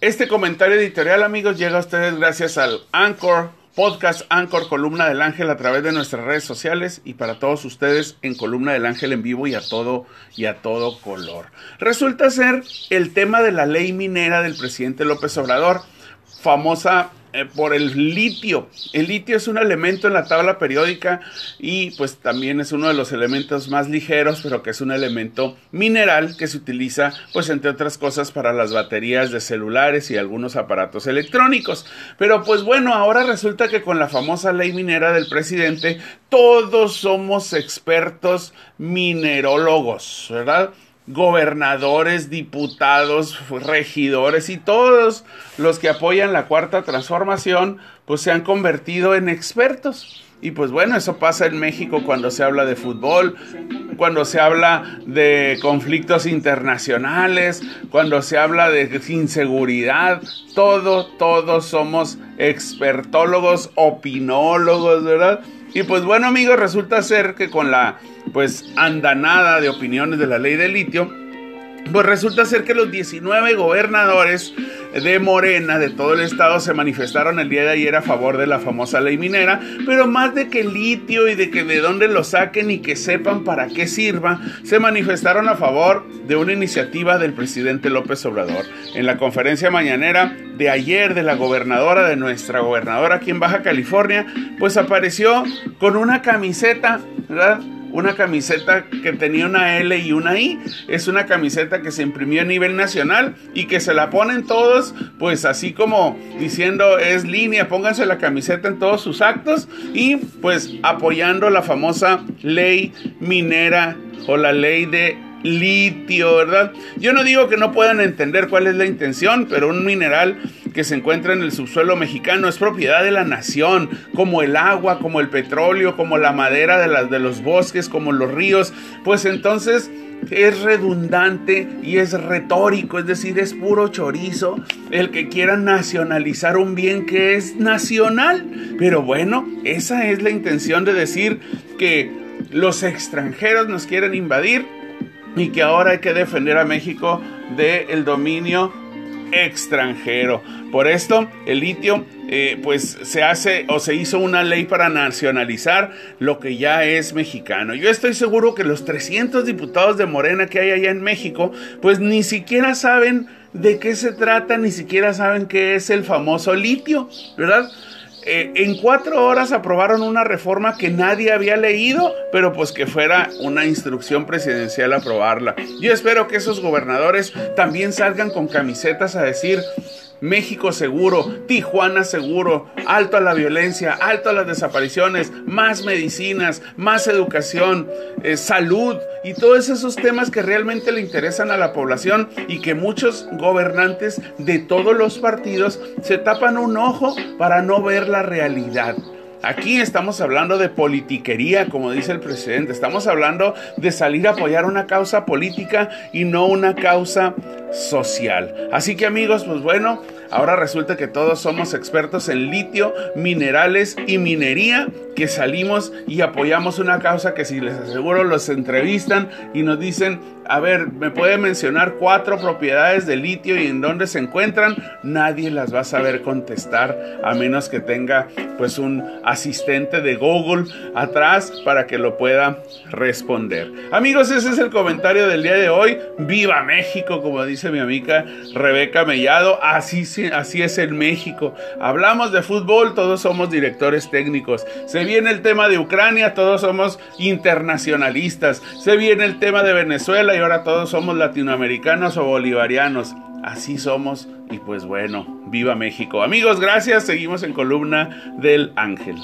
Este comentario editorial, amigos, llega a ustedes gracias al Anchor, podcast Anchor Columna del Ángel a través de nuestras redes sociales y para todos ustedes en Columna del Ángel en vivo y a todo y a todo color. Resulta ser el tema de la ley minera del presidente López Obrador, famosa eh, por el litio. El litio es un elemento en la tabla periódica y pues también es uno de los elementos más ligeros, pero que es un elemento mineral que se utiliza pues entre otras cosas para las baterías de celulares y algunos aparatos electrónicos. Pero pues bueno, ahora resulta que con la famosa ley minera del presidente todos somos expertos minerólogos, ¿verdad? Gobernadores, diputados, regidores y todos los que apoyan la cuarta transformación, pues se han convertido en expertos. Y pues bueno, eso pasa en México cuando se habla de fútbol, cuando se habla de conflictos internacionales, cuando se habla de inseguridad, todo, todos somos expertólogos, opinólogos, ¿verdad? Y pues bueno amigos, resulta ser que con la pues andanada de opiniones de la ley de litio, pues resulta ser que los 19 gobernadores de Morena de todo el estado se manifestaron el día de ayer a favor de la famosa ley minera, pero más de que litio y de que de dónde lo saquen y que sepan para qué sirva, se manifestaron a favor de una iniciativa del presidente López Obrador. En la conferencia mañanera de ayer de la gobernadora, de nuestra gobernadora aquí en Baja California, pues apareció con una camiseta, ¿verdad? Una camiseta que tenía una L y una I. Es una camiseta que se imprimió a nivel nacional y que se la ponen todos, pues así como diciendo es línea, pónganse la camiseta en todos sus actos y pues apoyando la famosa ley minera o la ley de litio, ¿verdad? Yo no digo que no puedan entender cuál es la intención, pero un mineral que se encuentra en el subsuelo mexicano es propiedad de la nación, como el agua, como el petróleo, como la madera de, de los bosques, como los ríos, pues entonces es redundante y es retórico, es decir, es puro chorizo el que quiera nacionalizar un bien que es nacional. Pero bueno, esa es la intención de decir que los extranjeros nos quieren invadir y que ahora hay que defender a México del dominio extranjero. Por esto, el litio, eh, pues se hace o se hizo una ley para nacionalizar lo que ya es mexicano. Yo estoy seguro que los 300 diputados de Morena que hay allá en México, pues ni siquiera saben de qué se trata, ni siquiera saben qué es el famoso litio, ¿verdad? Eh, en cuatro horas aprobaron una reforma que nadie había leído, pero pues que fuera una instrucción presidencial aprobarla. Yo espero que esos gobernadores también salgan con camisetas a decir México seguro, Tijuana seguro, alto a la violencia, alto a las desapariciones, más medicinas, más educación, eh, salud y todos esos temas que realmente le interesan a la población y que muchos gobernantes de todos los partidos se tapan un ojo para no ver la realidad. Aquí estamos hablando de politiquería, como dice el presidente. Estamos hablando de salir a apoyar una causa política y no una causa social. Así que amigos, pues bueno, ahora resulta que todos somos expertos en litio, minerales y minería, que salimos y apoyamos una causa que si les aseguro los entrevistan y nos dicen, a ver, me puede mencionar cuatro propiedades de litio y en dónde se encuentran, nadie las va a saber contestar a menos que tenga pues un asistente de Google atrás para que lo pueda responder. Amigos, ese es el comentario del día de hoy. Viva México, como dice mi amiga Rebeca Mellado. Así, así es en México. Hablamos de fútbol, todos somos directores técnicos. Se viene el tema de Ucrania, todos somos internacionalistas. Se viene el tema de Venezuela ahora todos somos latinoamericanos o bolivarianos. Así somos y pues bueno, viva México. Amigos, gracias. Seguimos en columna del ángel.